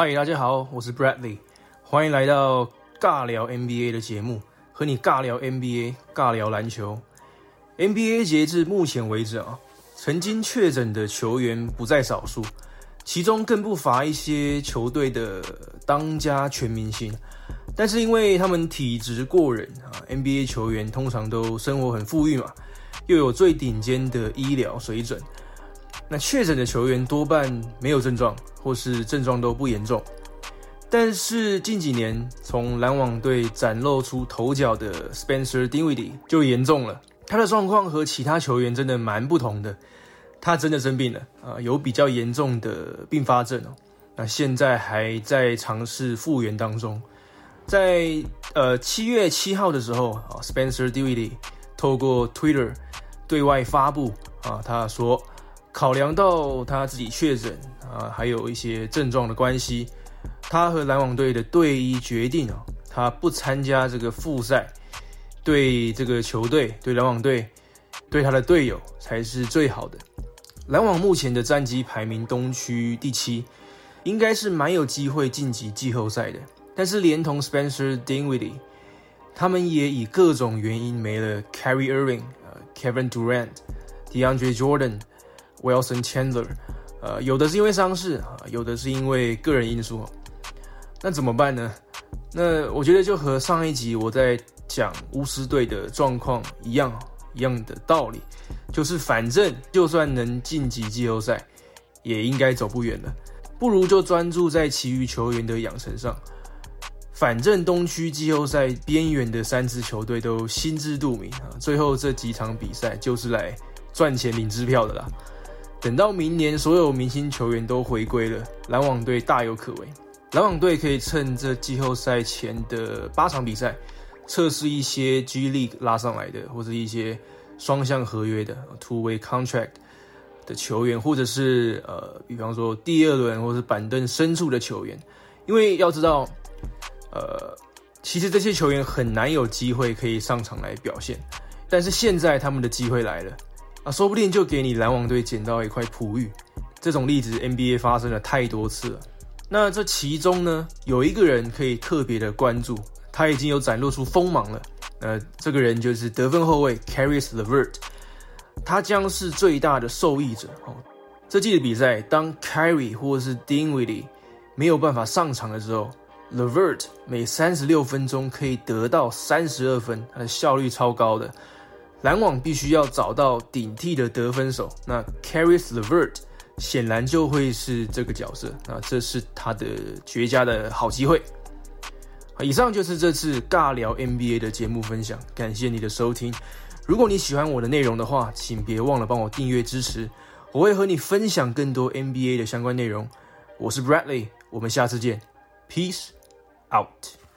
嗨，大家好，我是 Bradley，欢迎来到尬聊 NBA 的节目，和你尬聊 NBA，尬聊篮球。NBA 截至目前为止啊，曾经确诊的球员不在少数，其中更不乏一些球队的当家全明星。但是因为他们体质过人啊，NBA 球员通常都生活很富裕嘛，又有最顶尖的医疗水准。那确诊的球员多半没有症状，或是症状都不严重。但是近几年从篮网队崭露出头角的 Spencer Dinwiddie 就严重了，他的状况和其他球员真的蛮不同的。他真的生病了啊，有比较严重的并发症哦。那现在还在尝试复原当中。在呃七月七号的时候啊，Spencer Dinwiddie 透过 Twitter 对外发布啊，他说。考量到他自己确诊啊，还有一些症状的关系，他和篮网队的队医决定啊，他不参加这个复赛，对这个球队、对篮网队、对他的队友才是最好的。篮网目前的战绩排名东区第七，应该是蛮有机会晋级季后赛的。但是连同 Spencer Dinwiddie，他们也以各种原因没了 Carry Irving、呃 Kevin Durant、DeAndre Jordan。Wilson Chandler，呃，有的是因为伤势，有的是因为个人因素。那怎么办呢？那我觉得就和上一集我在讲巫师队的状况一样，一样的道理，就是反正就算能晋级季后赛，也应该走不远了，不如就专注在其余球员的养成上。反正东区季后赛边缘的三支球队都心知肚明啊，最后这几场比赛就是来赚钱领支票的啦。等到明年所有明星球员都回归了，篮网队大有可为。篮网队可以趁这季后赛前的八场比赛，测试一些 G League 拉上来的，或者一些双向合约的 Two Way Contract 的球员，或者是呃，比方说第二轮或是板凳深处的球员。因为要知道，呃，其实这些球员很难有机会可以上场来表现，但是现在他们的机会来了。啊，说不定就给你篮网队捡到一块璞玉。这种例子 NBA 发生了太多次了。那这其中呢，有一个人可以特别的关注，他已经有展露出锋芒了。呃，这个人就是得分后卫 Caris LeVert，他将是最大的受益者。哦，这季的比赛，当 Carry 或是 Dinwiddie 没有办法上场的时候，LeVert 每三十六分钟可以得到三十二分，他的效率超高的。篮网必须要找到顶替的得分手，那 Caris LeVert 显然就会是这个角色，那这是他的绝佳的好机会。以上就是这次尬聊 NBA 的节目分享，感谢你的收听。如果你喜欢我的内容的话，请别忘了帮我订阅支持，我会和你分享更多 NBA 的相关内容。我是 Bradley，我们下次见，Peace out。